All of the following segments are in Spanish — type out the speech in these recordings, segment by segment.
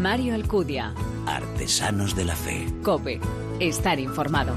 Mario Alcudia. Artesanos de la Fe. Cope. Estar informado.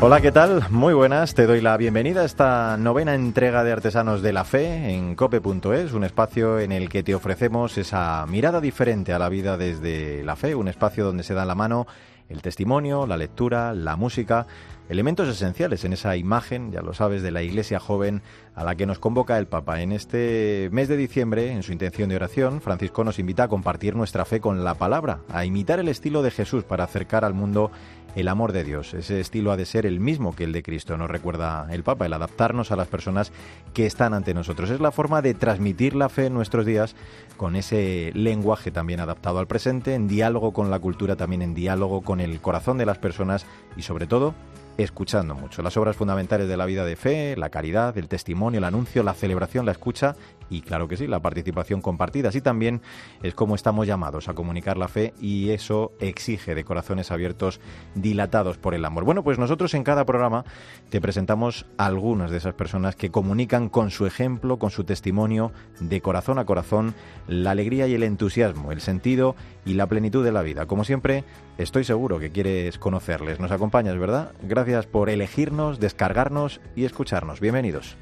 Hola, ¿qué tal? Muy buenas. Te doy la bienvenida a esta novena entrega de Artesanos de la Fe en cope.es, un espacio en el que te ofrecemos esa mirada diferente a la vida desde la fe, un espacio donde se da la mano el testimonio, la lectura, la música, elementos esenciales en esa imagen, ya lo sabes, de la iglesia joven a la que nos convoca el Papa. En este mes de diciembre, en su intención de oración, Francisco nos invita a compartir nuestra fe con la palabra, a imitar el estilo de Jesús para acercar al mundo el amor de Dios. Ese estilo ha de ser el mismo que el de Cristo, nos recuerda el Papa, el adaptarnos a las personas que están ante nosotros. Es la forma de transmitir la fe en nuestros días con ese lenguaje también adaptado al presente, en diálogo con la cultura, también en diálogo con el corazón de las personas y sobre todo escuchando mucho. Las obras fundamentales de la vida de fe, la caridad, el testimonio, el anuncio, la celebración, la escucha y claro que sí, la participación compartida. Así también es como estamos llamados a comunicar la fe y eso exige de corazones abiertos dilatados por el amor. Bueno, pues nosotros en cada programa te presentamos algunas de esas personas que comunican con su ejemplo, con su testimonio, de corazón a corazón, la alegría y el entusiasmo, el sentido y la plenitud de la vida. Como siempre, estoy seguro que quieres conocerles. Nos acompañas, ¿verdad? Gracias por elegirnos, descargarnos y escucharnos. Bienvenidos.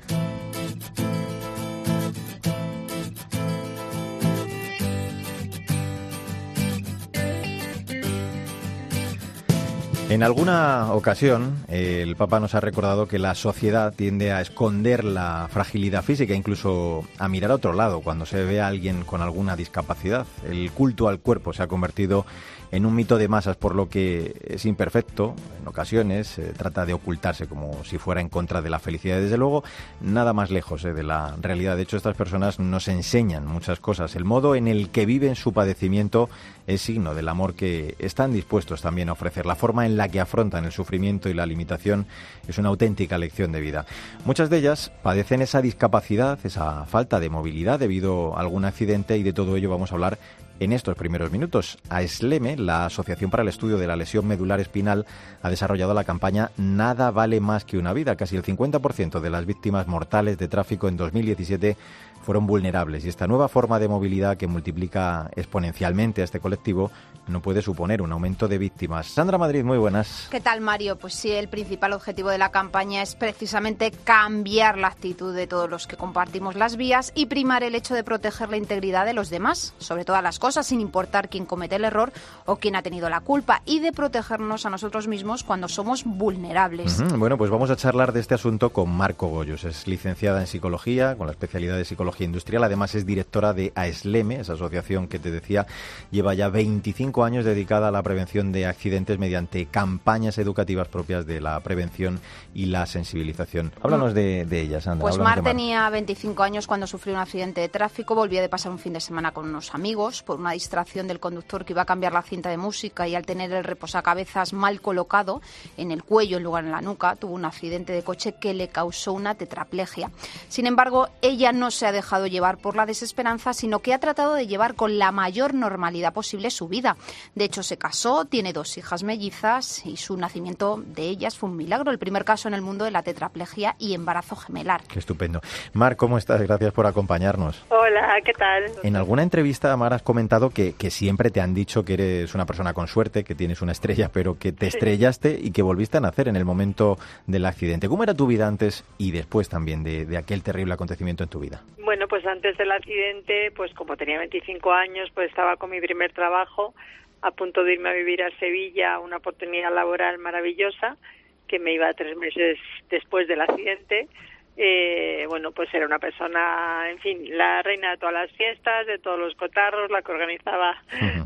En alguna ocasión, el Papa nos ha recordado que la sociedad tiende a esconder la fragilidad física, incluso a mirar a otro lado cuando se ve a alguien con alguna discapacidad. El culto al cuerpo se ha convertido un mito de masas, por lo que es imperfecto, en ocasiones trata de ocultarse como si fuera en contra de la felicidad. Desde luego, nada más lejos eh, de la realidad. De hecho, estas personas nos enseñan muchas cosas. El modo en el que viven su padecimiento es signo del amor que están dispuestos también a ofrecer. La forma en la que afrontan el sufrimiento y la limitación es una auténtica lección de vida. Muchas de ellas padecen esa discapacidad, esa falta de movilidad debido a algún accidente y de todo ello vamos a hablar en estos primeros minutos. AESLEME, la Asociación para el Estudio de la Lesión Medular Espinal, ha desarrollado la campaña Nada vale más que una vida. Casi el 50% de las víctimas mortales de tráfico en 2017 fueron vulnerables y esta nueva forma de movilidad que multiplica exponencialmente a este colectivo no puede suponer un aumento de víctimas. Sandra Madrid, muy buenas. ¿Qué tal, Mario? Pues sí, el principal objetivo de la campaña es precisamente cambiar la actitud de todos los que compartimos las vías y primar el hecho de proteger la integridad de los demás, sobre todas las cosas, sin importar quién comete el error o quién ha tenido la culpa, y de protegernos a nosotros mismos cuando somos vulnerables. Uh -huh. Bueno, pues vamos a charlar de este asunto con Marco Goyos. Es licenciada en psicología, con la especialidad de psicología industrial. Además es directora de AESLEME, esa asociación que te decía lleva ya 25 años dedicada a la prevención de accidentes mediante campañas educativas propias de la prevención y la sensibilización. Háblanos de, de ella, Sandra. Pues Mar de tenía 25 años cuando sufrió un accidente de tráfico. Volvía de pasar un fin de semana con unos amigos por una distracción del conductor que iba a cambiar la cinta de música y al tener el reposacabezas mal colocado en el cuello en lugar en la nuca, tuvo un accidente de coche que le causó una tetraplegia. Sin embargo, ella no se ha dejado llevar por la desesperanza, sino que ha tratado de llevar con la mayor normalidad posible su vida. De hecho, se casó, tiene dos hijas mellizas y su nacimiento de ellas fue un milagro, el primer caso en el mundo de la tetraplegia y embarazo gemelar. Qué estupendo. Mar, ¿cómo estás? Gracias por acompañarnos. Hola, ¿qué tal? En alguna entrevista, Mar, has comentado que, que siempre te han dicho que eres una persona con suerte, que tienes una estrella, pero que te estrellaste y que volviste a nacer en el momento del accidente. ¿Cómo era tu vida antes y después también de, de aquel terrible acontecimiento en tu vida? Bueno, pues antes del accidente, pues como tenía 25 años, pues estaba con mi primer trabajo, a punto de irme a vivir a Sevilla, una oportunidad laboral maravillosa, que me iba tres meses después del accidente. Eh, bueno, pues era una persona, en fin, la reina de todas las fiestas, de todos los cotarros, la que organizaba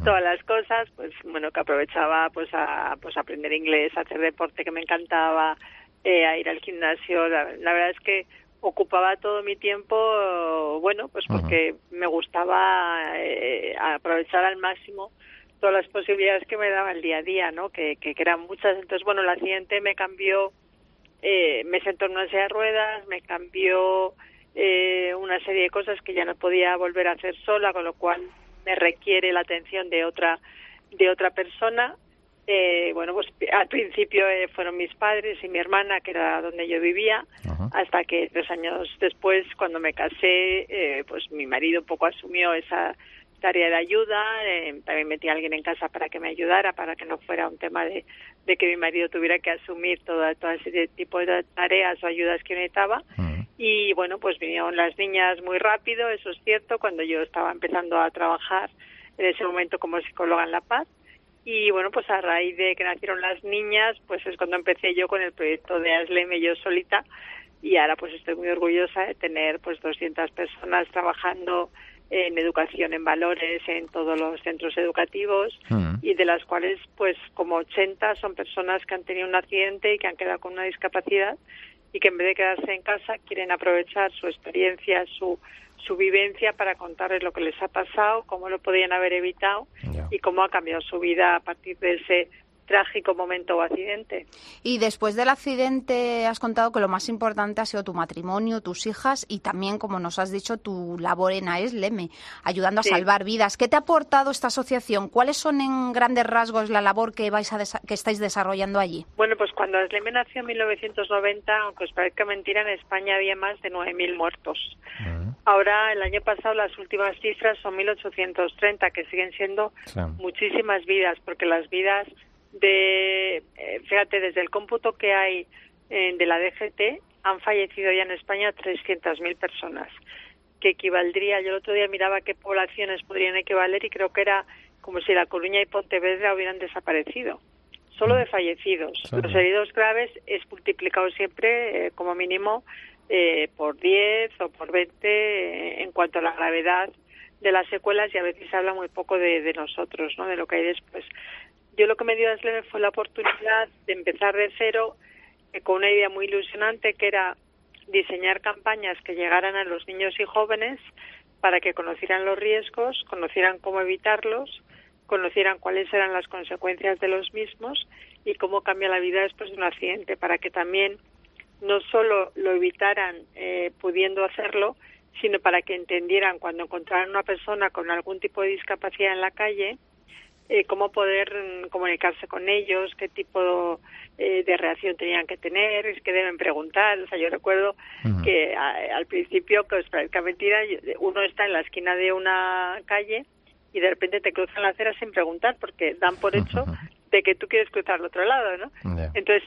todas las cosas, pues bueno, que aprovechaba pues a pues aprender inglés, a hacer deporte que me encantaba, eh, a ir al gimnasio. La, la verdad es que ocupaba todo mi tiempo, bueno, pues porque uh -huh. me gustaba eh, aprovechar al máximo todas las posibilidades que me daba el día a día, ¿no? Que, que, que eran muchas. Entonces, bueno, el accidente me cambió, eh, me sentó en una silla de ruedas, me cambió eh, una serie de cosas que ya no podía volver a hacer sola, con lo cual me requiere la atención de otra de otra persona Eh, bueno, pues al principio eh, fueron mis padres y mi hermana, que era donde yo vivía, hasta que tres años después, cuando me casé, eh, pues mi marido un poco asumió esa tarea de ayuda, también metí a alguien en casa para que me ayudara, para que no fuera un tema de, de que mi marido tuviera que asumir todo, todo ese tipo de tareas o ayudas que necesitaba. Y bueno, pues vinieron las niñas muy rápido, eso es cierto, cuando yo estaba empezando a trabajar en ese momento como psicóloga en La Paz. Y bueno, pues a raíz de que nacieron las niñas, pues es cuando empecé yo con el proyecto de Asleme yo solita. Y ahora pues estoy muy orgullosa de tener pues 200 personas trabajando en educación en valores en todos los centros educativos mm. y de las cuales pues como 80 son personas que han tenido un accidente y que han quedado con una discapacidad y que en vez de quedarse en casa quieren aprovechar su experiencia, su su vivencia para contarles lo que les ha pasado, cómo lo podían haber evitado y cómo ha cambiado su vida a partir de ese trágico momento o accidente. Y después del accidente has contado que lo más importante ha sido tu matrimonio, tus hijas y también, como nos has dicho, tu labor en AESLEME, ayudando a salvar vidas. ¿Qué te ha aportado esta asociación? ¿Cuáles son en grandes rasgos la labor que vais a que estáis desarrollando allí? Bueno, pues cuando AESLEME nació en 1990, aunque os parezca mentira, en España había más de 9.000 muertos. Ahora, el año pasado, las últimas cifras son 1.830, que siguen siendo muchísimas vidas, porque las vidas de, eh, fíjate, desde el cómputo que hay eh, de la DGT, han fallecido ya en España 300.000 personas, que equivaldría, yo el otro día miraba qué poblaciones podrían equivaler y creo que era como si La Coruña y Pontevedra hubieran desaparecido, solo de fallecidos. Los heridos graves es multiplicado siempre, eh, como mínimo, por 10 o por 20 en cuanto a la gravedad de las secuelas y a veces se habla muy poco de, de nosotros, ¿no? de lo que hay después yo lo que me dio Asleme fue la oportunidad de empezar de cero eh, con una idea muy ilusionante que era diseñar campañas que llegaran a los niños y jóvenes para que conocieran los riesgos, conocieran cómo evitarlos, conocieran cuáles eran las consecuencias de los mismos y cómo cambia la vida después de un accidente, para que también no solo lo evitaran eh, pudiendo hacerlo, sino para que entendieran cuando encontraran una persona con algún tipo de discapacidad en la calle, eh, cómo poder mm, comunicarse con ellos, qué tipo eh, de reacción tenían que tener, es que deben preguntar. O sea, yo recuerdo que al principio, que os parezca mentira, uno está en la esquina de una calle y de repente te cruzan la acera sin preguntar porque dan por hecho de que tú quieres cruzar al otro lado, ¿no? Entonces,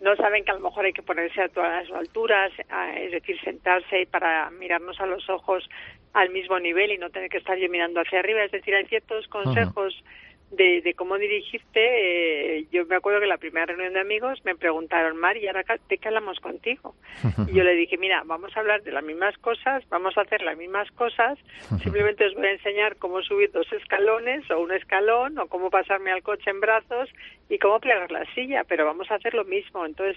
no saben que a lo mejor hay que ponerse a todas las alturas, es decir, sentarse para mirarnos a los ojos al mismo nivel y no tener que estar yo mirando hacia arriba. Es decir, hay ciertos consejos de, de, cómo dirigirte. Eh, yo me acuerdo que la primera reunión de amigos me preguntaron, Mari, ahora de qué hablamos contigo? Y yo le dije, mira, vamos a hablar de las mismas cosas, vamos a hacer las mismas cosas, simplemente os voy a enseñar cómo subir dos escalones o un escalón o cómo pasarme al coche en brazos y cómo plegar la silla, pero vamos a hacer lo mismo. Entonces,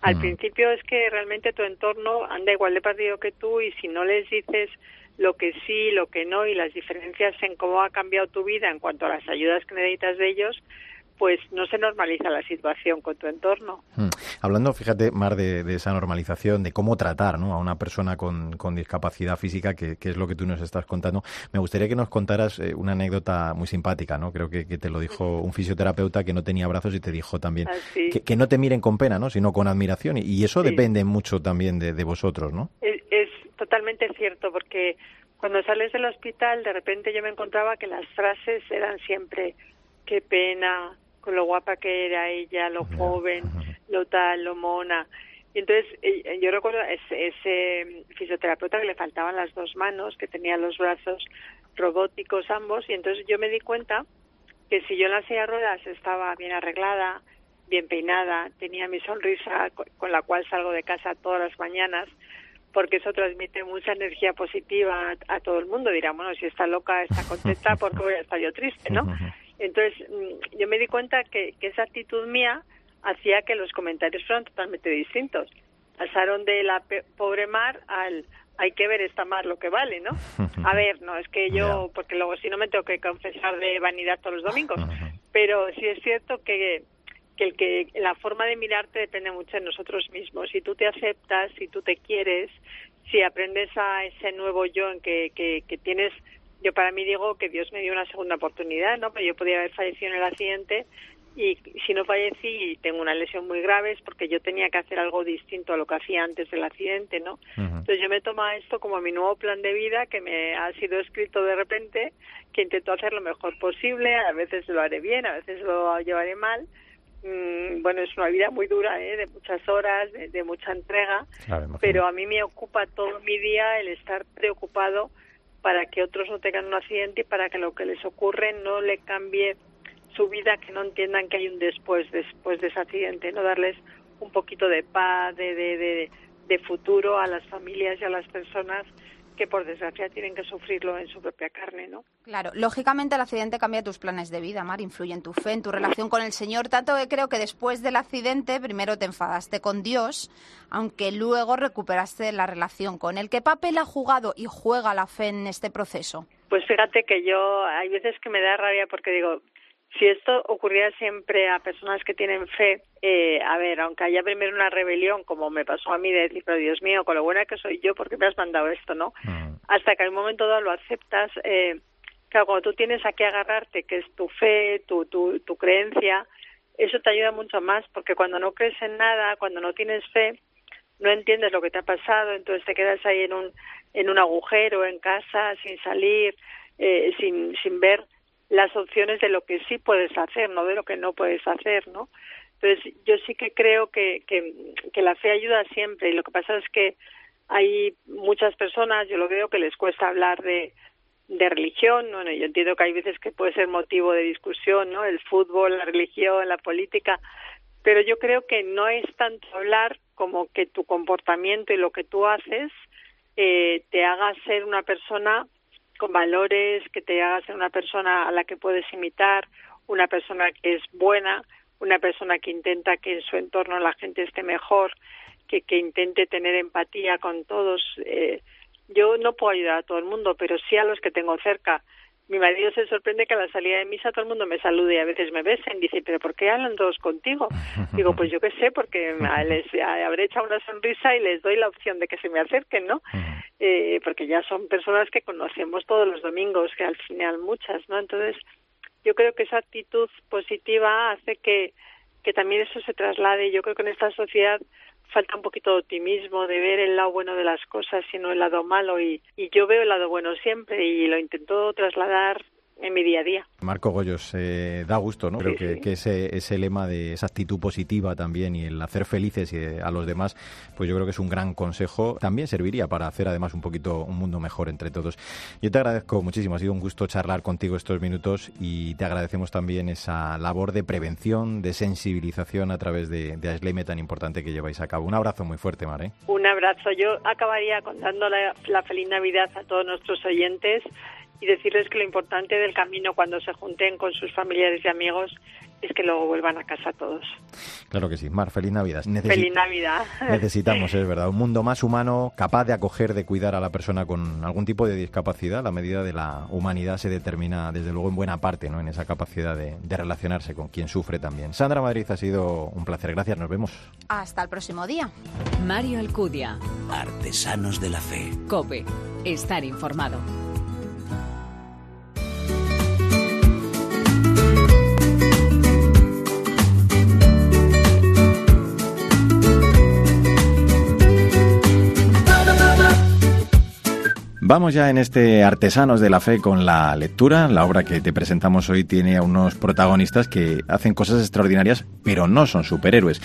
al principio es que realmente tu entorno anda igual de perdido que tú y si no les dices lo que sí, lo que no y las diferencias en cómo ha cambiado tu vida en cuanto a las ayudas que necesitas de ellos, pues no se normaliza la situación con tu entorno. Hmm. Hablando, fíjate, Mar, de, esa normalización, de cómo tratar ¿no? a una persona con, discapacidad física, que, es lo que tú nos estás contando, me gustaría que nos contaras eh, una anécdota muy simpática, ¿no? Creo que, te lo dijo un fisioterapeuta que no tenía brazos y te dijo también ah, que, no te miren con pena, ¿no? Sino con admiración. Y, eso depende mucho también de, de vosotros, ¿no? Es, totalmente cierto, porque cuando sales del hospital, de repente yo me encontraba que las frases eran siempre, qué pena, con lo guapa que era ella, lo joven, lo tal, lo mona. Y entonces eh, yo recuerdo ese, ese fisioterapeuta que le faltaban las dos manos, que tenía los brazos robóticos ambos, y entonces yo me di cuenta que si yo en la silla de ruedas estaba bien arreglada, bien peinada, tenía mi sonrisa con la cual salgo de casa todas las mañanas, porque eso transmite mucha energía positiva a, todo el mundo. Dirá, bueno, si está loca, está contenta, ¿por qué voy a estar yo triste, no? Entonces, mm, yo me di cuenta que, esa actitud mía hacía que los comentarios fueran totalmente distintos. Pasaron de la pobre mar al hay que ver esta mar lo que vale, ¿no? A ver, no es que yo, porque luego si no me tengo que confesar de vanidad todos los domingos, pero sí es cierto que que el que la forma de mirarte depende mucho de nosotros mismos. Si tú te aceptas, si tú te quieres, si aprendes a ese nuevo yo en que, que, que tienes, yo para mí digo que Dios me dio una segunda oportunidad, ¿no? Pero yo podía haber fallecido en el accidente, y si no fallecí y tengo una lesión muy grave es porque yo tenía que hacer algo distinto a lo que hacía antes del accidente, ¿no? Entonces yo me tomo esto como mi nuevo plan de vida que me ha sido escrito de repente, que intento hacer lo mejor posible, a veces lo haré bien, a veces lo llevaré mal. Mm, bueno, es una vida muy dura, ¿eh? de muchas horas, de, mucha entrega, pero a mí me ocupa todo mi día el estar preocupado para que otros no tengan un accidente y para que lo que les ocurre no le cambie su vida, que no entiendan que hay un después, después de ese accidente, no darles un poquito de paz, de, de, de, futuro a las familias y a las personas que por desgracia tienen que sufrirlo en su propia carne, ¿no? Claro, lógicamente el accidente cambia tus planes de vida, Mar, influye en tu fe, en tu relación con el Señor, tanto que creo que después del accidente primero te enfadaste con Dios, aunque luego recuperaste la relación con él. ¿Qué papel ha jugado y juega la fe en este proceso? Pues fíjate que yo hay veces que me da rabia porque digo, si esto ocurriera siempre a personas que tienen fe, eh, a ver, aunque haya primero una rebelión, como me pasó a mí, de decir, pero Dios mío, con lo buena que soy yo, ¿por qué me has mandado esto, no? Mm. Hasta que un momento dado lo aceptas, eh, claro, cuando tú tienes a qué agarrarte, que es tu fe, tu, tu, tu creencia, eso te ayuda mucho más, porque cuando no crees en nada, cuando no tienes fe, no entiendes lo que te ha pasado, entonces te quedas ahí en un, en un agujero, en casa, sin salir, eh, sin, sin ver las opciones de lo que sí puedes hacer, no de lo que no puedes hacer, ¿no? Entonces, yo sí que creo que, que, la fe ayuda siempre y lo que pasa es que hay muchas personas, yo lo veo, que les cuesta hablar de, de religión, bueno, yo entiendo que hay veces que puede ser motivo de discusión, ¿no? El fútbol, la religión, la política, pero yo creo que no es tanto hablar como que tu comportamiento y lo que tú haces eh, te haga ser una persona con valores, que te haga ser una persona a la que puedes imitar, una persona que es buena, una persona que intenta que en su entorno la gente esté mejor, que, que intente tener empatía con todos. Eh, yo no puedo ayudar a todo el mundo, pero sí a los que tengo cerca mi marido se sorprende que a la salida de misa todo el mundo me salude y a veces me besen. Dice, ¿pero por qué hablan todos contigo? Digo, pues yo qué sé, porque les habré echado una sonrisa y les doy la opción de que se me acerquen, ¿no? Eh, porque ya son personas que conocemos todos los domingos, que al final muchas, ¿no? Entonces, yo creo que esa actitud positiva hace que, que también eso se traslade. Yo creo que en esta sociedad falta un poquito de optimismo, de ver el lado bueno de las cosas, sino el lado malo. Y, y yo veo el lado bueno siempre y lo intento trasladar en mi día a día. Marco Goyos, eh, da gusto, ¿no? Creo que, ese, ese, lema de esa actitud positiva también y el hacer felices eh, a los demás, pues yo creo que es un gran consejo. También serviría para hacer además un poquito un mundo mejor entre todos. Yo te agradezco muchísimo, ha sido un gusto charlar contigo estos minutos y te agradecemos también esa labor de prevención, de sensibilización a través de, de Asleme tan importante que lleváis a cabo. Un abrazo muy fuerte, Mar. Un abrazo. Yo acabaría contando la feliz Navidad a todos nuestros oyentes y decirles que lo importante del camino cuando se junten con sus familiares y amigos es que luego vuelvan a casa todos. Claro que sí. Mar, feliz Navidad. feliz Navidad. Necesitamos, es verdad, un mundo más humano, capaz de acoger, de cuidar a la persona con algún tipo de discapacidad. La medida de la humanidad se determina, desde luego, en buena parte, ¿no? en esa capacidad de, de relacionarse con quien sufre también. Sandra Madrid, ha sido un placer. Gracias, nos vemos. Hasta el próximo día. Mario Alcudia. Artesanos de la Fe. COPE. Estar informado. Vamos ya en este Artesanos de la Fe con la lectura. La obra que te presentamos hoy tiene a unos protagonistas que hacen cosas extraordinarias, pero no son superhéroes.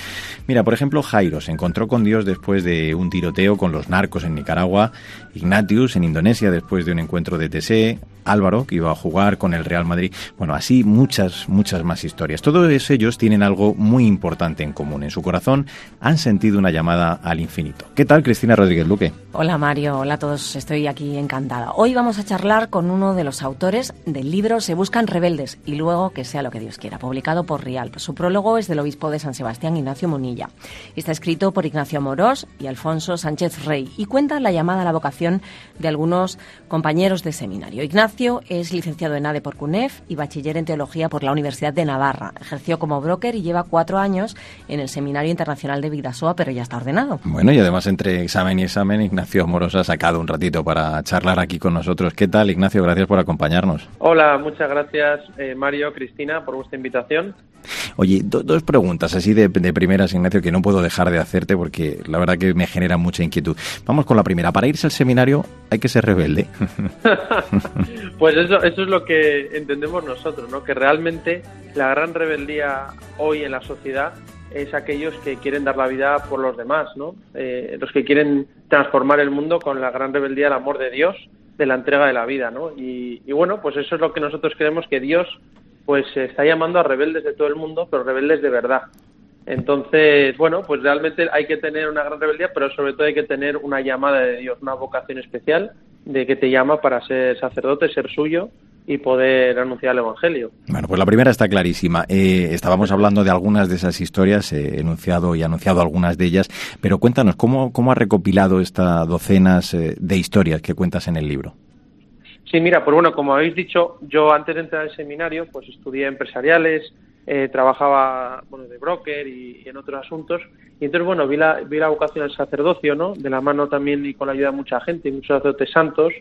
Mira, por ejemplo, Jairo se encontró con Dios después de un tiroteo con los narcos en Nicaragua, Ignatius en Indonesia después de un encuentro de TC, Álvaro, que iba a jugar con el Real Madrid. Bueno, así muchas, muchas más historias. Todos ellos tienen algo muy importante en común. En su corazón han sentido una llamada al infinito. ¿Qué tal, Cristina Rodríguez Luque? Hola, Mario. Hola a todos. Estoy aquí encantada. Hoy vamos a charlar con uno de los autores del libro Se buscan rebeldes y luego que sea lo que Dios quiera, publicado por Rial. Su prólogo es del obispo de San Sebastián, Ignacio Munilla. Está escrito por Ignacio Amorós y Alfonso Sánchez Rey y cuenta la llamada a la vocación de algunos compañeros de seminario. Ignacio es licenciado en ADE por CUNEF y bachiller en Teología por la Universidad de Navarra. Ejerció como broker y lleva cuatro años en el Seminario Internacional de Vidasoa, pero ya está ordenado. Bueno, y además entre examen y examen, Ignacio Amorós ha sacado un ratito para charlar aquí con nosotros. ¿Qué tal, Ignacio? Gracias por acompañarnos. Hola, muchas gracias, eh, Mario, Cristina, por vuestra invitación Oye, dos preguntas así de, de, primeras, Ignacio, que no puedo dejar de hacerte porque la verdad que me genera mucha inquietud. Vamos con la primera. Para irse al seminario hay que ser rebelde. pues eso, eso es lo que entendemos nosotros, ¿no? Que realmente la gran rebeldía hoy en la sociedad es aquellos que quieren dar la vida por los demás, ¿no? Eh, los que quieren transformar el mundo con la gran rebeldía del amor de Dios, de la entrega de la vida, ¿no? Y, y bueno, pues eso es lo que nosotros creemos que Dios pues está llamando a rebeldes de todo el mundo, pero rebeldes de verdad. Entonces, bueno, pues realmente hay que tener una gran rebeldía, pero sobre todo hay que tener una llamada de Dios, una vocación especial de que te llama para ser sacerdote, ser suyo y poder anunciar el Evangelio. Bueno, pues la primera está clarísima. Eh, estábamos hablando de algunas de esas historias, he enunciado y anunciado algunas de ellas, pero cuéntanos, ¿cómo, cómo has recopilado estas docenas eh, de historias que cuentas en el libro? Sí, mira, pues bueno, como habéis dicho, yo antes de entrar al seminario, pues estudié empresariales, eh, trabajaba bueno, de broker y, en otros asuntos, y entonces, bueno, vi la, vi la vocación al sacerdocio, ¿no? De la mano también y con la ayuda de mucha gente, y muchos sacerdotes santos,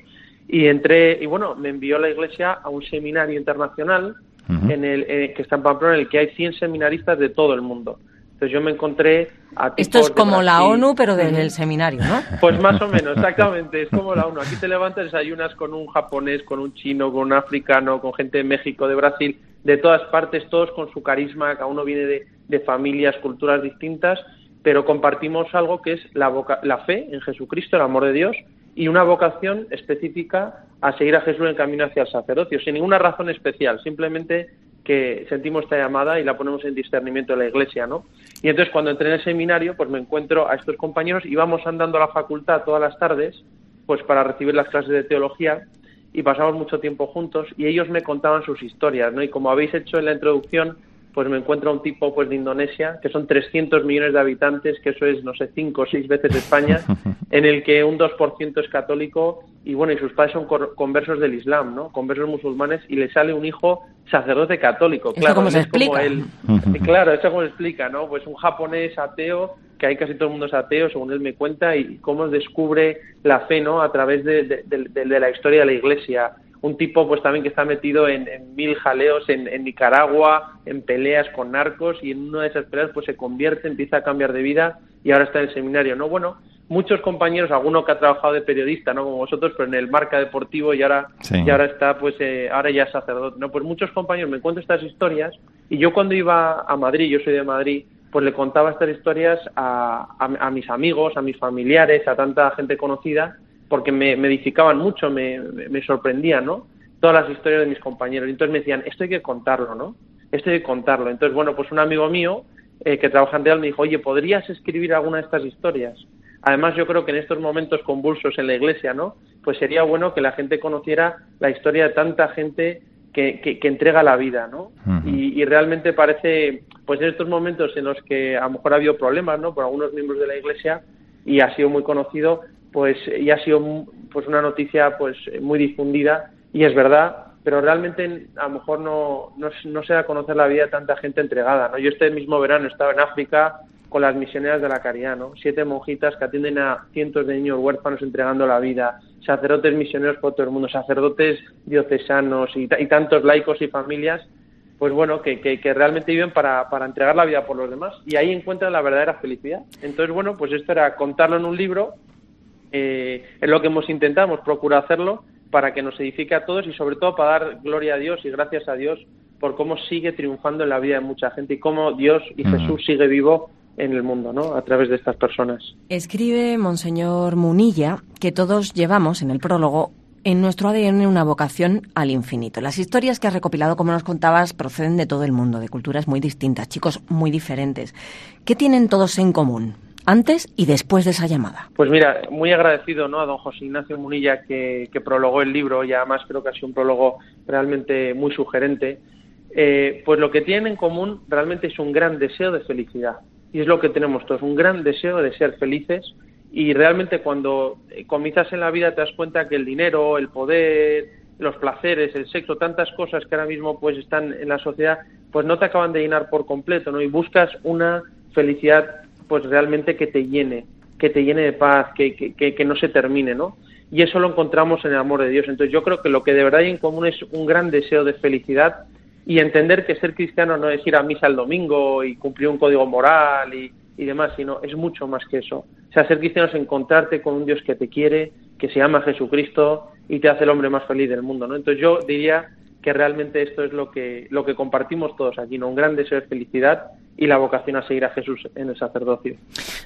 y entré, y bueno, me envió la iglesia a un seminario internacional en el, eh, que está en Pamplona, en el que hay 100 seminaristas de todo el mundo. Entonces yo me encontré a Esto es como la ONU, pero desde el seminario, ¿no? Pues más o menos, exactamente, es como la ONU. Aquí te levantas, desayunas con un japonés, con un chino, con un africano, con gente de México, de Brasil, de todas partes, todos con su carisma, cada uno viene de, de familias, culturas distintas, pero compartimos algo que es la, la fe en Jesucristo, el amor de Dios, y una vocación específica a seguir a Jesús en camino hacia el sacerdocio, sin ninguna razón especial, simplemente que sentimos esta llamada y la ponemos en discernimiento de la iglesia, ¿no? Y entonces cuando entré en el seminario, pues me encuentro a estos compañeros y vamos andando a la facultad todas las tardes, pues para recibir las clases de teología y pasamos mucho tiempo juntos y ellos me contaban sus historias, ¿no? Y como habéis hecho en la introducción, pues me encuentro a un tipo pues de Indonesia, que son 300 millones de habitantes, que eso es, no sé, cinco o seis veces España, en el que un 2% es católico y bueno, y sus padres son conversos del Islam, ¿no? Conversos musulmanes y le sale un hijo sacerdote católico. Claro, cómo se explica? él, claro, eso como se explica, ¿no? Pues un japonés ateo, que hay casi todo el mundo es ateo, según él me cuenta, y cómo descubre la fe, ¿no? A través de, de la historia de la Iglesia un tipo pues también que está metido en, mil jaleos en, Nicaragua, en peleas con narcos y en una de esas peleas pues se convierte, empieza a cambiar de vida y ahora está en el seminario, ¿no? Bueno, muchos compañeros, alguno que ha trabajado de periodista, ¿no? Como vosotros, pero en el marca deportivo y ahora, y ahora está pues eh, ahora ya es sacerdote, ¿no? Pues muchos compañeros me cuentan estas historias y yo cuando iba a Madrid, yo soy de Madrid, pues le contaba estas historias a, a mis amigos, a mis familiares, a tanta gente conocida porque me, edificaban mucho, me, me, sorprendían, ¿no? Todas las historias de mis compañeros. Y entonces me decían, esto hay que contarlo, ¿no? Esto hay que contarlo. Entonces, bueno, pues un amigo mío eh, que trabaja en Real me dijo, oye, ¿podrías escribir alguna de estas historias? Además, yo creo que en estos momentos convulsos en la iglesia, ¿no? Pues sería bueno que la gente conociera la historia de tanta gente que, que, entrega la vida, ¿no? y, y, realmente parece, pues en estos momentos en los que a lo mejor ha habido problemas, ¿no? Por algunos miembros de la iglesia y ha sido muy conocido, pues ya ha sido pues una noticia pues muy difundida y es verdad pero realmente a lo mejor no, no, se da a conocer la vida de tanta gente entregada ¿no? yo este mismo verano estaba en África con las misioneras de la caridad ¿no? siete monjitas que atienden a cientos de niños huérfanos entregando la vida sacerdotes misioneros por todo el mundo sacerdotes diocesanos y, y tantos laicos y familias pues bueno, que, que, que, realmente viven para, para entregar la vida por los demás y ahí encuentran la verdadera felicidad. Entonces, bueno, pues esto era contarlo en un libro eh, es lo que hemos intentado, hemos procurado hacerlo para que nos edifique a todos y sobre todo para dar gloria a Dios y gracias a Dios por cómo sigue triunfando en la vida de mucha gente y cómo Dios y Jesús sigue vivo en el mundo, ¿no? A través de estas personas. Escribe Monseñor Munilla que todos llevamos en el prólogo en nuestro ADN una vocación al infinito. Las historias que has recopilado, como nos contabas, proceden de todo el mundo, de culturas muy distintas, chicos muy diferentes. ¿Qué tienen todos en común? Antes y después de esa llamada? Pues mira, muy agradecido ¿no? a don José Ignacio Munilla que, prologó el libro y además creo que ha sido un prólogo realmente muy sugerente. Eh, pues lo que tienen en común realmente es un gran deseo de felicidad. Y es lo que tenemos todos, un gran deseo de ser felices. Y realmente cuando comienzas en la vida te das cuenta que el dinero, el poder, los placeres, el sexo, tantas cosas que ahora mismo pues están en la sociedad, pues no te acaban de llenar por completo, ¿no? Y buscas una felicidad pues realmente que te llene, que te llene de paz, que, que, que no se termine, ¿no? Y eso lo encontramos en el amor de Dios. Entonces yo creo que lo que de verdad hay en común es un gran deseo de felicidad y entender que ser cristiano no es ir a misa el domingo y cumplir un código moral y, y demás, sino es mucho más que eso. O sea, ser cristiano es encontrarte con un Dios que te quiere, que se llama Jesucristo y te hace el hombre más feliz del mundo, ¿no? Entonces yo diría que realmente esto es lo que, lo que compartimos todos aquí, ¿no? Un gran deseo de felicidad y la vocación a seguir a Jesús en el sacerdocio.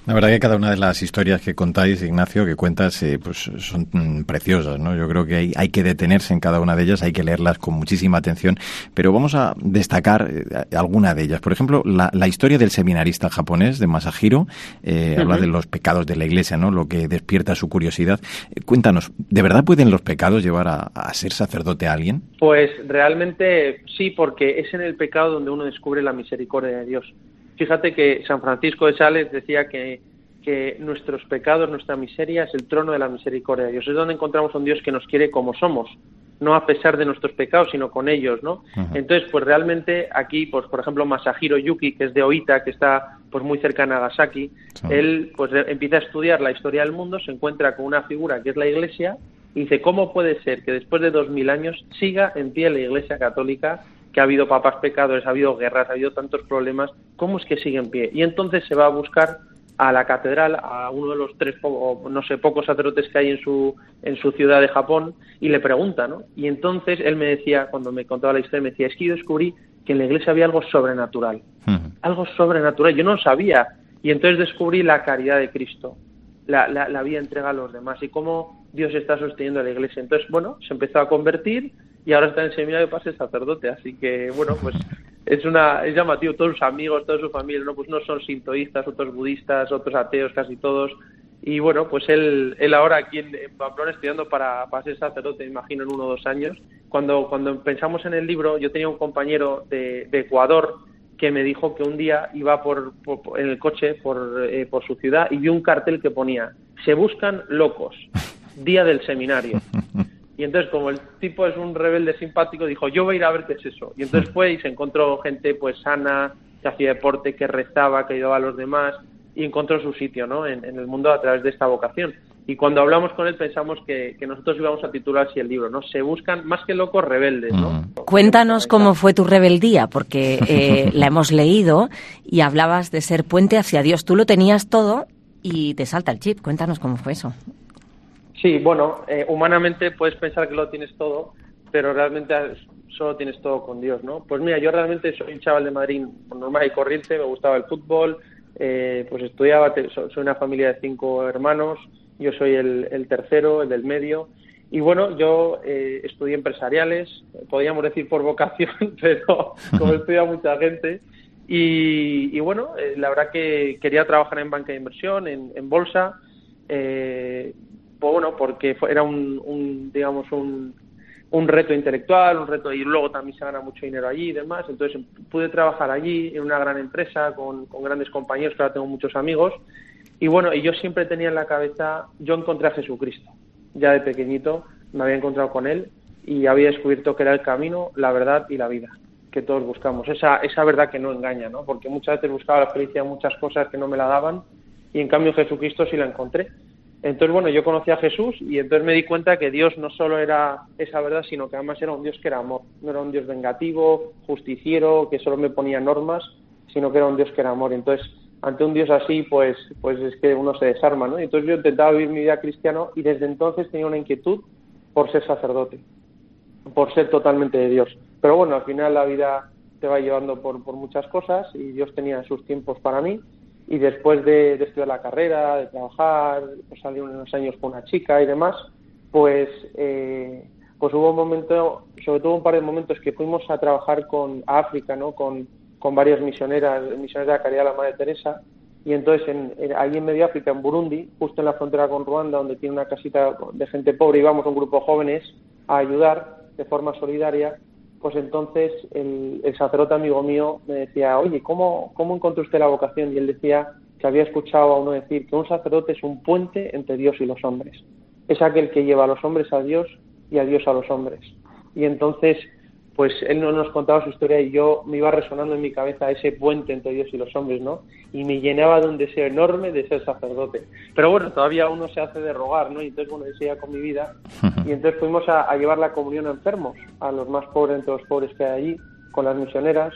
La verdad que cada una de las historias que contáis, Ignacio, que cuentas, eh, pues son mm, preciosas, ¿no? Yo creo que hay, hay, que detenerse en cada una de ellas, hay que leerlas con muchísima atención, pero vamos a destacar eh, alguna de ellas. Por ejemplo, la, la, historia del seminarista japonés de Masahiro, eh, uh -huh. habla de los pecados de la Iglesia, ¿no? Lo que despierta su curiosidad. Eh, cuéntanos, ¿de verdad pueden los pecados llevar a, a ser sacerdote a alguien? Pues realmente sí, porque es en el pecado donde uno descubre la misericordia de Dios. Fíjate que San Francisco de Sales decía que, que, nuestros pecados, nuestra miseria es el trono de la misericordia de Dios. Es donde encontramos a un Dios que nos quiere como somos, no a pesar de nuestros pecados, sino con ellos, ¿no? Entonces, pues realmente aquí, pues por ejemplo, Masahiro Yuki, que es de Oita, que está pues muy cerca de Nagasaki, sí. él pues empieza a estudiar la historia del mundo, se encuentra con una figura que es la Iglesia y dice, ¿cómo puede ser que después de dos mil años siga en pie la Iglesia Católica que ha habido papas pecadores, ha habido guerras, ha habido tantos problemas, ¿cómo es que sigue en pie? Y entonces se va a buscar a la catedral, a uno de los tres, o no sé, pocos sacerdotes que hay en su, en su ciudad de Japón, y le pregunta, ¿no? Y entonces él me decía, cuando me contaba la historia, me decía, es que yo descubrí que en la iglesia había algo sobrenatural, uh -huh. algo sobrenatural, yo no lo sabía, y entonces descubrí la caridad de Cristo, la, la, la vida entrega a los demás, y cómo Dios está sosteniendo a la iglesia. Entonces, bueno, se empezó a convertir, y ahora está en seminario para ser sacerdote, así que bueno, pues es una es llamativo, todos sus amigos, toda su familia, no pues no son sintoístas, otros budistas, otros ateos, casi todos. Y bueno, pues él, él ahora aquí en, Pamplona estudiando para, para ser sacerdote, imagino en uno o dos años. Cuando, cuando pensamos en el libro, yo tenía un compañero de, de Ecuador que me dijo que un día iba por, por en el coche por, eh, por su ciudad y vio un cartel que ponía se buscan locos, día del seminario. Y entonces, como el tipo es un rebelde simpático, dijo, yo voy a ir a ver qué es eso. Y entonces fue y se encontró gente pues sana, que hacía deporte, que rezaba, que ayudaba a los demás, y encontró su sitio ¿no? en, en el mundo a través de esta vocación. Y cuando hablamos con él pensamos que, que, nosotros íbamos a titular así el libro, ¿no? Se buscan más que locos rebeldes, ¿no? Cuéntanos cómo fue tu rebeldía, porque eh, la hemos leído y hablabas de ser puente hacia Dios. Tú lo tenías todo y te salta el chip. Cuéntanos cómo fue eso. Sí, bueno, eh, humanamente puedes pensar que lo tienes todo, pero realmente solo tienes todo con Dios, ¿no? Pues mira, yo realmente soy un chaval de Madrid normal y corriente, me gustaba el fútbol, eh, pues estudiaba, soy una familia de cinco hermanos, yo soy el, el tercero, el del medio, y bueno, yo eh, estudié empresariales, podríamos decir por vocación, pero como estudia mucha gente, y, y bueno, eh, la verdad que quería trabajar en banca de inversión, en, en bolsa, eh, bueno, porque era un, un digamos, un, un, reto intelectual, un reto, y luego también se gana mucho dinero allí y demás, entonces pude trabajar allí en una gran empresa con, con grandes compañeros, que ahora tengo muchos amigos, y bueno, y yo siempre tenía en la cabeza, yo encontré a Jesucristo, ya de pequeñito me había encontrado con él y había descubierto que era el camino, la verdad y la vida que todos buscamos, esa, esa verdad que no engaña, ¿no? Porque muchas veces buscaba la felicidad muchas cosas que no me la daban y en cambio Jesucristo sí la encontré. Entonces, bueno, yo conocí a Jesús y entonces me di cuenta que Dios no solo era esa verdad, sino que además era un Dios que era amor. No era un Dios vengativo, justiciero, que solo me ponía normas, sino que era un Dios que era amor. Entonces, ante un Dios así, pues, pues es que uno se desarma, ¿no? Entonces yo intentaba vivir mi vida cristiano y desde entonces tenía una inquietud por ser sacerdote, por ser totalmente de Dios. Pero bueno, al final la vida te va llevando por, por muchas cosas y Dios tenía sus tiempos para mí y después de, estudiar la carrera, de trabajar, pues unos años con una chica y demás, pues, eh, pues hubo un momento, sobre todo un par de momentos que fuimos a trabajar con África, ¿no? Con, con varias misioneras, misioneras de la caridad de la Madre Teresa, y entonces en, en, allí en Medio África, en Burundi, justo en la frontera con Ruanda, donde tiene una casita de gente pobre, íbamos un grupo de jóvenes a ayudar de forma solidaria, pues entonces el, sacerdote amigo mío me decía, oye, ¿cómo, ¿cómo encontró usted la vocación? Y él decía que había escuchado a uno decir que un sacerdote es un puente entre Dios y los hombres. Es aquel que lleva a los hombres a Dios y a Dios a los hombres. Y entonces, pues él no nos contaba su historia y yo me iba resonando en mi cabeza ese puente entre Dios y los hombres, ¿no? Y me llenaba de un deseo enorme de ser sacerdote. Pero bueno, todavía uno se hace de rogar, ¿no? Y entonces, bueno, decía con mi vida. Y entonces fuimos a, a llevar la comunión a enfermos, a los más pobres entre los pobres que hay allí. con las misioneras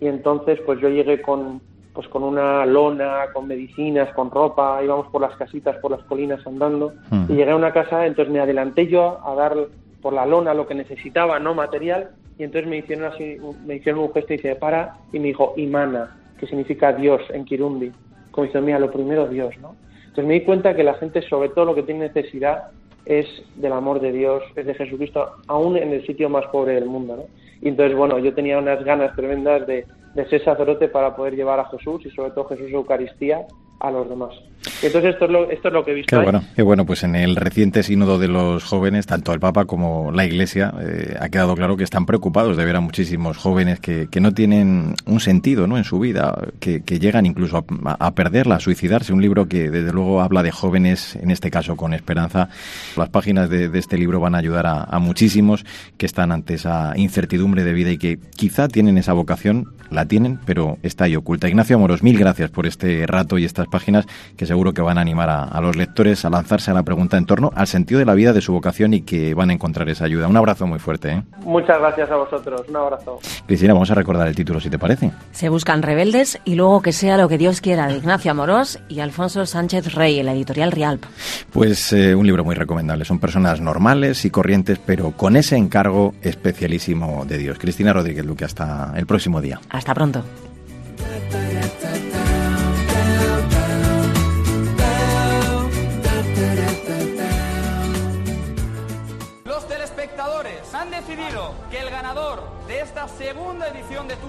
y entonces pues yo llegué con pues con una lona, con medicinas, con ropa, íbamos por las casitas, por las colinas andando Mm. y llegué a una casa, entonces me adelanté yo a dar por la lona lo que necesitaba, no material, y entonces me hicieron así, me hicieron un gesto y dice, para, y me dijo, Imana, que significa Dios en Kirundi, como diciendo, mira, lo primero Dios, ¿no? Entonces me di cuenta que la gente sobre todo lo que tiene necesidad es del amor de Dios, es de Jesucristo, aún en el sitio más pobre del mundo, ¿no? Y entonces, bueno, yo tenía unas ganas tremendas de, de ser sacerdote para poder llevar a Jesús y sobre todo Jesús Eucaristía a los demás. Entonces esto es lo, esto es lo que he visto Qué ahí. bueno, qué bueno. Pues en el reciente sínodo de los jóvenes, tanto el Papa como la Iglesia, eh, ha quedado claro que están preocupados de ver a muchísimos jóvenes que, que no tienen un sentido ¿no? en su vida, que, que llegan incluso a, a, perderla, a suicidarse. Un libro que desde luego habla de jóvenes, en este caso con esperanza. Las páginas de, de este libro van a ayudar a, a muchísimos que están ante esa incertidumbre de vida y que quizá tienen esa vocación, la tienen, pero está ahí oculta. Ignacio Moros, mil gracias por este rato y estas páginas que seguro que van a animar a, a, los lectores a lanzarse a la pregunta en torno al sentido de la vida, de su vocación y que van a encontrar esa ayuda. Un abrazo muy fuerte. ¿eh? Muchas gracias a vosotros. Un abrazo. Cristina, vamos a recordar el título si te parece. Se buscan rebeldes y luego que sea lo que Dios quiera de Ignacio Amorós y Alfonso Sánchez Rey, en la editorial Rialp. Pues eh, un libro muy recomendable. Son personas normales y corrientes, pero con ese encargo especialísimo de Dios. Cristina Rodríguez Luque, hasta el próximo día. Hasta pronto.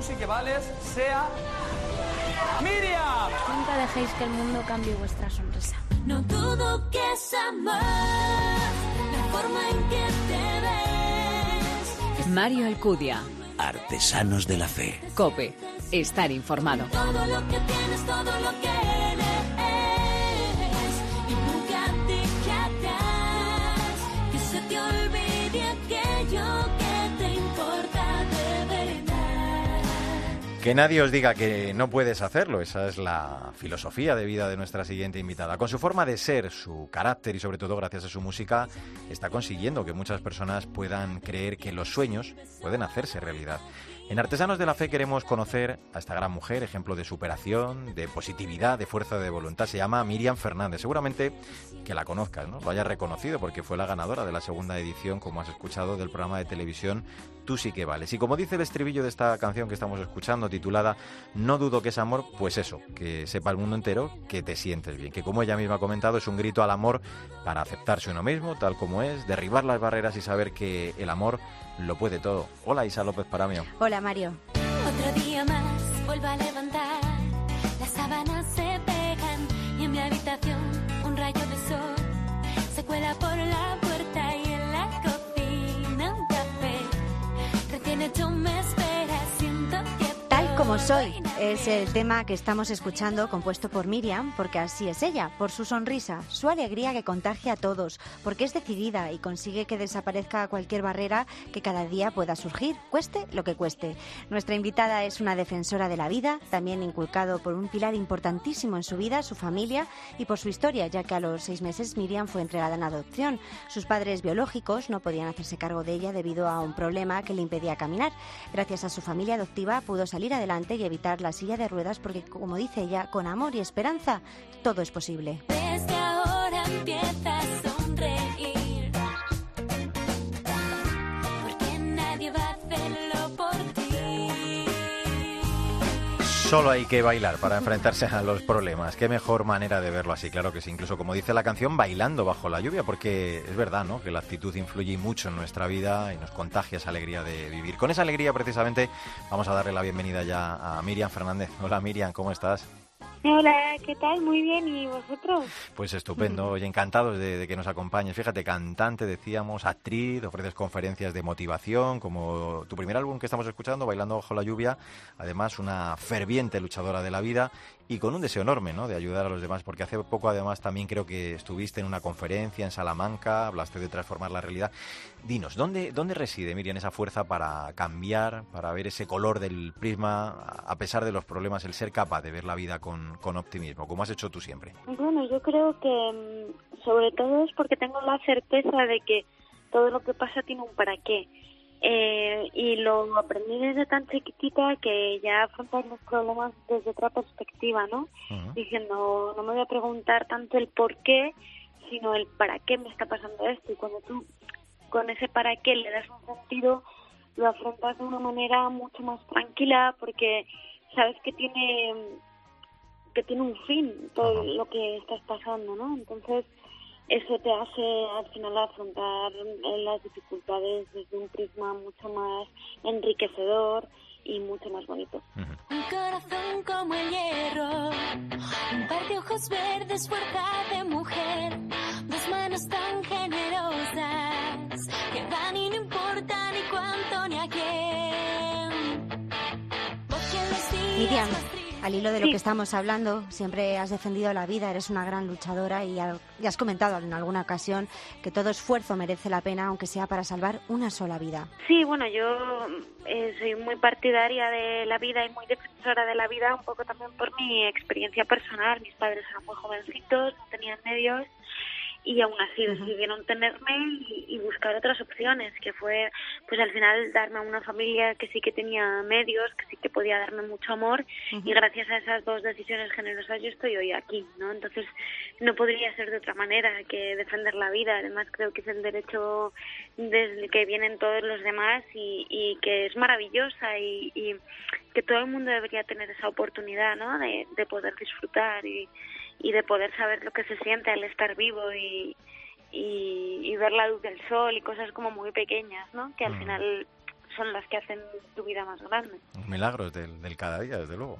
Sí que vales sea Miriam. Nunca dejéis que el mundo cambie vuestra sonrisa. No dudo que es amor la forma en que te ves. Mario Alcudia. Artesanos de la fe. Cope. Estar informado. Todo lo que tienes, todo lo que eres. Y nunca dejarás que se te olvide Que nadie os diga que no puedes hacerlo, esa es la filosofía de vida de nuestra siguiente invitada. Con su forma de ser, su carácter y sobre todo gracias a su música, está consiguiendo que muchas personas puedan creer que los sueños pueden hacerse realidad. En Artesanos de la Fe queremos conocer a esta gran mujer, ejemplo de superación, de positividad, de fuerza de voluntad. Se llama Miriam Fernández. Seguramente que la conozcas, ¿no? Lo hayas reconocido porque fue la ganadora de la segunda edición, como has escuchado, del programa de televisión Tú sí que vales. Y como dice el estribillo de esta canción que estamos escuchando, titulada No dudo que es amor, pues eso, que sepa el mundo entero que te sientes bien. Que como ella misma ha comentado, es un grito al amor para aceptarse uno mismo, tal como es, derribar las barreras y saber que el amor lo puede todo. Hola Isa López Paramio. Hola Mario. Otro día más vuelvo a levantar, las sábanas se pegan y en mi habitación un rayo de sol se cuela por como soy es el tema que estamos escuchando compuesto por Miriam, porque así es ella, por su sonrisa, su alegría que contagia a todos, porque es decidida y consigue que desaparezca cualquier barrera que cada día pueda surgir, cueste lo que cueste. Nuestra invitada es una defensora de la vida, también inculcado por un pilar importantísimo en su vida, su familia y por su historia, ya que a los seis meses Miriam fue entregada en adopción. Sus padres biológicos no podían hacerse cargo de ella debido a un problema que le impedía caminar. Gracias a su familia adoptiva pudo salir adelante y evitar la silla de ruedas porque, como dice ella, con amor y esperanza todo es posible. Solo hay que bailar para enfrentarse a los problemas. Qué mejor manera de verlo así, claro que sí. Incluso como dice la canción, bailando bajo la lluvia, porque es verdad, ¿no? Que la actitud influye mucho en nuestra vida y nos contagia esa alegría de vivir. Con esa alegría, precisamente, vamos a darle la bienvenida ya a Miriam Fernández. Hola Miriam, ¿cómo estás? Hola, ¿qué tal? Muy bien, ¿y vosotros? Pues estupendo, y encantados de, de, que nos acompañes. Fíjate, cantante, decíamos, actriz, ofreces conferencias de motivación, como tu primer álbum que estamos escuchando, Bailando bajo la lluvia, además una ferviente luchadora de la vida y con un deseo enorme, ¿no?, de ayudar a los demás, porque hace poco además también creo que estuviste en una conferencia en Salamanca, hablaste de transformar la realidad. Dinos, ¿dónde, dónde reside, Miriam, esa fuerza para cambiar, para ver ese color del prisma, a pesar de los problemas, el ser capaz de ver la vida con, con optimismo, como has hecho tú siempre? Bueno, yo creo que mm, sobre todo es porque tengo la certeza de que todo lo que pasa tiene un para qué. Eh, y lo aprendí desde tan chiquitita que ya afrontar los problemas desde otra perspectiva, ¿no? Diciendo, no me voy a preguntar tanto el por qué, sino el para qué me está pasando esto. Y cuando tú con ese para qué le das un sentido, lo afrontas de una manera mucho más tranquila porque sabes que tiene que tiene un fin todo lo que estás pasando, ¿no? Entonces eso te hace al final afrontar las dificultades desde un prisma mucho más enriquecedor y mucho más bonito. Un corazón como el hierro, un par de ojos verdes, fuerza de mujer, dos manos tan generosas que dan y no importa ni cuánto ni a quién. Miriam, al hilo de lo que estamos hablando, siempre has defendido la vida, eres una gran luchadora y, has comentado en alguna ocasión que todo esfuerzo merece la pena, aunque sea para salvar una sola vida. Sí, bueno, yo eh, soy muy partidaria de la vida y muy defensora de la vida, un poco también por mi experiencia personal. Mis padres eran muy jovencitos, no tenían medios y aún así decidieron tenerme y, buscar otras opciones, que fue pues al final darme a una familia que sí que tenía medios, que sí que podía darme mucho amor y gracias a esas dos decisiones generosas yo estoy hoy aquí, ¿no? Entonces no podría ser de otra manera que defender la vida, además creo que es el derecho desde que vienen todos los demás y, y que es maravillosa y, y, que todo el mundo debería tener esa oportunidad, ¿no? De, de poder disfrutar y y de poder saber lo que se siente al estar vivo y, y, ver la luz del sol y cosas como muy pequeñas, ¿no? Que al final son las que hacen tu vida más grande. Milagros del, del cada día, desde luego.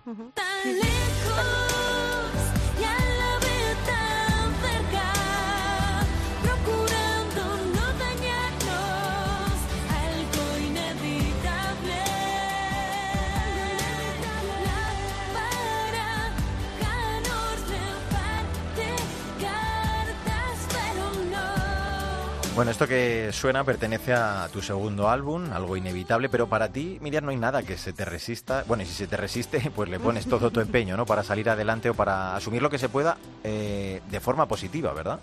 Bueno, esto que suena pertenece a tu segundo álbum, algo inevitable, pero para ti, Miriam, no hay nada que se te resista. Bueno, y si se te resiste, pues le pones todo tu empeño, ¿no? Para salir adelante o para asumir lo que se pueda eh, de forma positiva, ¿verdad?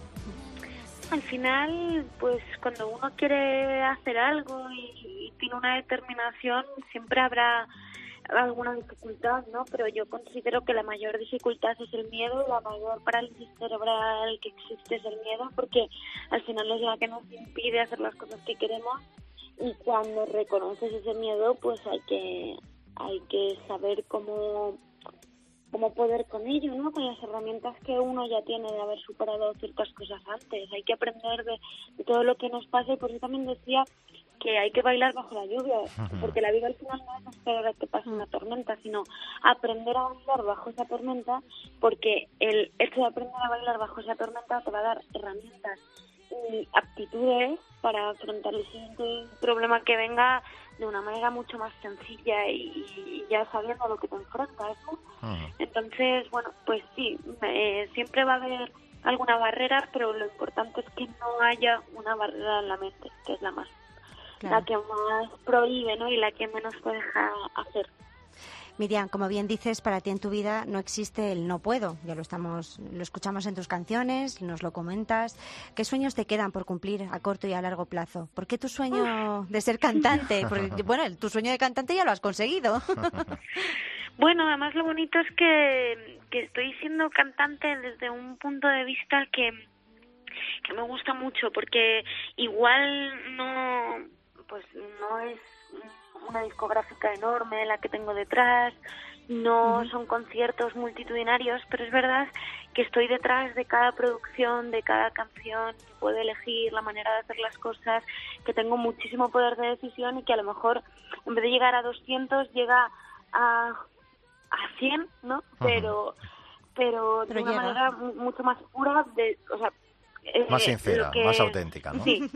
Al final, pues cuando uno quiere hacer algo y tiene una determinación, siempre habrá alguna dificultad, ¿no? Pero yo considero que la mayor dificultad es el miedo, la mayor parálisis cerebral que existe es el miedo, porque al final es la que nos impide hacer las cosas que queremos y cuando reconoces ese miedo, pues hay que hay que saber cómo cómo poder con ello, ¿no? Con las herramientas que uno ya tiene de haber superado ciertas cosas antes. Hay que aprender de, de todo lo que nos pasa y por eso también decía que hay que bailar bajo la lluvia, porque la vida al final no es esperar a que pase una tormenta, sino aprender a bailar bajo esa tormenta, porque el hecho de aprender a bailar bajo esa tormenta te va a dar herramientas y aptitudes para afrontar el siguiente problema que venga de una manera mucho más sencilla y, ya sabiendo lo que te enfrentas. Entonces, bueno, pues sí, siempre va a haber alguna barrera, pero lo importante es que no haya una barrera en la mente, que es la más la que más prohíbe ¿no? y la que menos puede dejar hacer. Miriam, como bien dices, para ti en tu vida no existe el no puedo. Ya lo estamos, lo escuchamos en tus canciones, nos lo comentas. ¿Qué sueños te quedan por cumplir a corto y a largo plazo? ¿Por qué tu sueño de ser cantante? Porque, bueno, tu sueño de cantante ya lo has conseguido. Bueno, además lo bonito es que, que estoy siendo cantante desde un punto de vista que, que me gusta mucho, porque igual no pues no es una discográfica enorme la que tengo detrás, no son conciertos multitudinarios, pero es verdad que estoy detrás de cada producción, de cada canción, que puedo elegir la manera de hacer las cosas, que tengo muchísimo poder de decisión y que a lo mejor en vez de llegar a 200 llega a, a 100, ¿no? Pero pero, de una manera mucho más pura, de, o sea, más eh, sincera, más auténtica, ¿no? Sí,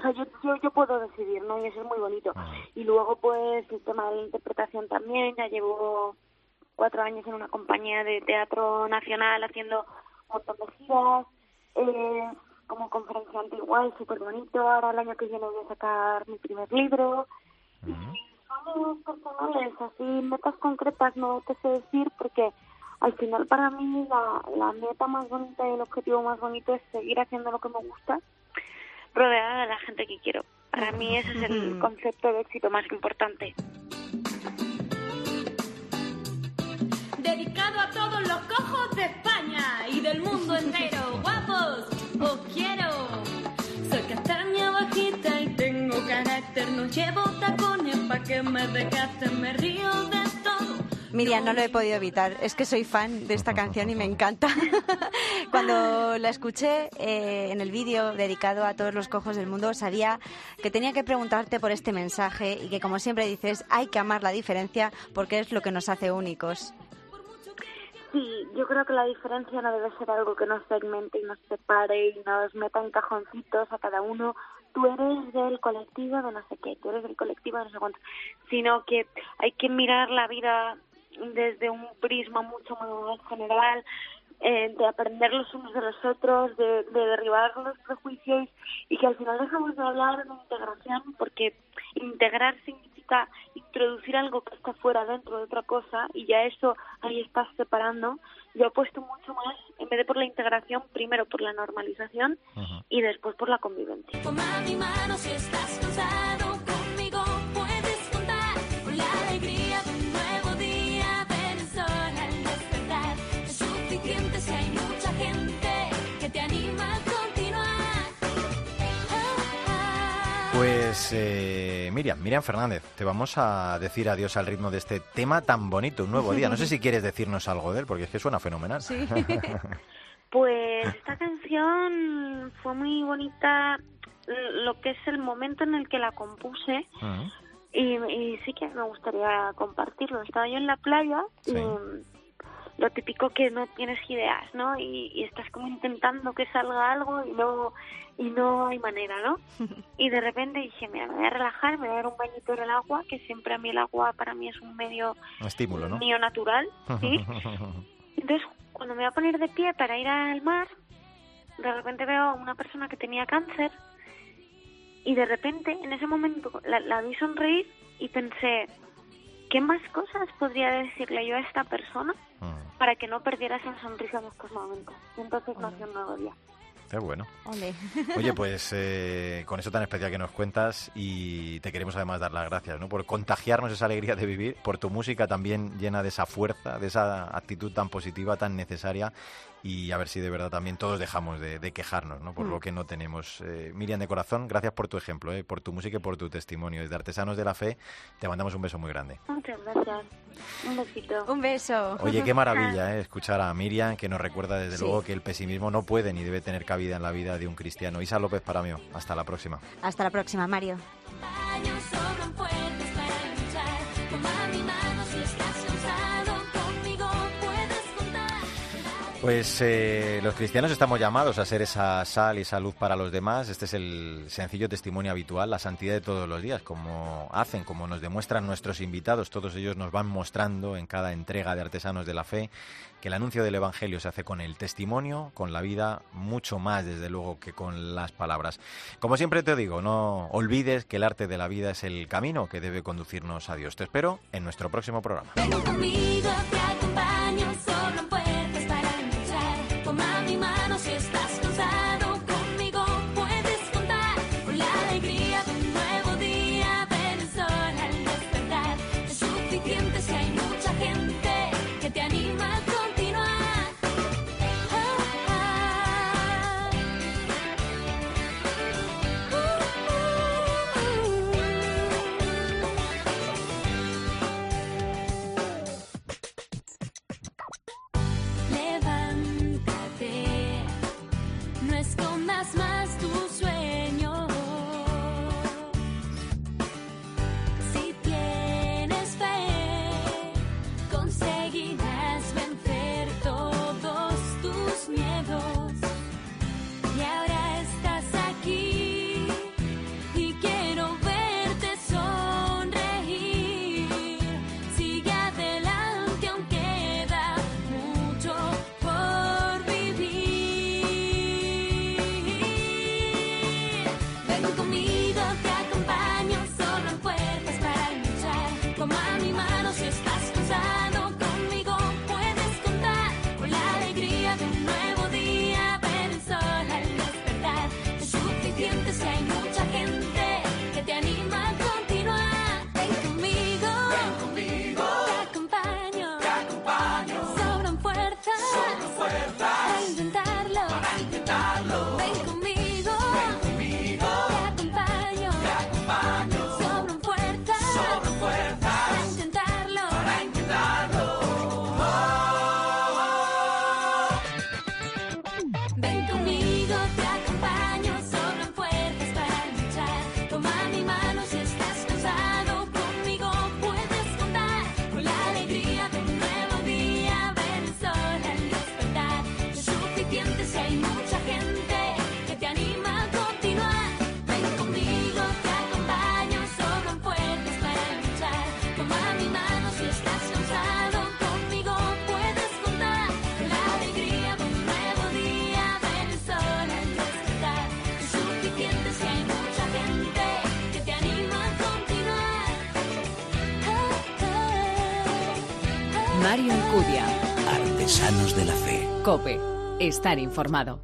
o sea, yo, yo, yo puedo decidir, ¿no? Y eso es muy bonito. Y luego, pues, el tema de la interpretación también, ya llevo cuatro años en una compañía de teatro nacional haciendo un montón de giras, eh, como conferenciante igual, súper bonito. Ahora el año que viene voy a sacar mi primer libro. Y son personales, así, metas concretas no te sé decir porque al final para mí la, la meta más bonita y el objetivo más bonito es seguir haciendo lo que me gusta rodeada de la gente que quiero. Para mí ese es el concepto de éxito más importante. Dedicado a todos los cojos de España y del mundo entero. ¡Guapos! ¡Os quiero! Soy castaña bajita y tengo carácter. No llevo tacones pa' que me desgasten. Me río de. Miriam, no lo he podido evitar. Es que soy fan de esta canción y me encanta. Cuando la escuché eh, en el vídeo dedicado a todos los cojos del mundo, sabía que tenía que preguntarte por este mensaje y que, como siempre dices, hay que amar la diferencia porque es lo que nos hace únicos. Sí, yo creo que la diferencia no debe ser algo que nos segmente y nos separe y nos meta en cajoncitos a cada uno. Tú eres del colectivo de no sé qué, tú eres del colectivo de no sé cuánto, sino que hay que mirar la vida desde un prisma mucho más general, eh, de aprender los unos de los otros, de, de derribar los prejuicios y que al final dejamos de hablar de integración porque integrar significa introducir algo que está fuera dentro de otra cosa y ya eso ahí estás separando. Yo apuesto mucho más, en vez de por la integración, primero por la normalización y después por la convivencia. Toma mi mano si estás cansado Pues eh, Miriam, Miriam Fernández, te vamos a decir adiós al ritmo de este tema tan bonito, un nuevo día. No sé si quieres decirnos algo de él, porque es que suena fenomenal. Sí. Pues esta canción fue muy bonita, lo que es el momento en el que la compuse y, y sí que me gustaría compartirlo. Estaba yo en la playa y lo típico que no tienes ideas, ¿no? Y, y estás como intentando que salga algo y no y no hay manera, ¿no? Y de repente dije, mira, me voy a relajar, me voy a dar un bañito en el agua, que siempre a mí el agua para mí es un medio Un estímulo, ¿no? mío natural, ¿sí? Entonces, cuando me voy a poner de pie para ir al mar, de repente veo a una persona que tenía cáncer y de repente, en ese momento, la, la vi sonreír y pensé, ¿qué más cosas podría decirle yo a esta persona para que no perdiera esa sonrisa en estos momentos? Y entonces nació un nuevo día. Qué bueno. Oye, pues eh, con eso tan especial que nos cuentas y te queremos además dar las gracias ¿no? por contagiarnos esa alegría de vivir, por tu música también llena de esa fuerza, de esa actitud tan positiva, tan necesaria y a ver si de verdad también todos dejamos de, de quejarnos ¿no? por Mm. lo que no tenemos. Eh, Miriam de corazón, gracias por tu ejemplo, ¿eh? por tu música y por tu testimonio. Desde Artesanos de la Fe te mandamos un beso muy grande. Muchas gracias. Un besito. Un beso. Oye, qué maravilla ¿eh? escuchar a Miriam, que nos recuerda desde Sí. luego que el pesimismo no puede ni debe tener cabida en la vida de un cristiano. Isa López para mí. Hasta la próxima. Hasta la próxima, Mario. Pues eh, los cristianos estamos llamados a ser esa sal y esa luz para los demás. Este es el sencillo testimonio habitual, la santidad de todos los días, como hacen, como nos demuestran nuestros invitados. Todos ellos nos van mostrando en cada entrega de Artesanos de la Fe que el anuncio del Evangelio se hace con el testimonio, con la vida, mucho más desde luego que con las palabras. Como siempre te digo, no olvides que el arte de la vida es el camino que debe conducirnos a Dios. Te espero en nuestro próximo programa. conmigo te acompaño sobran Estar informado.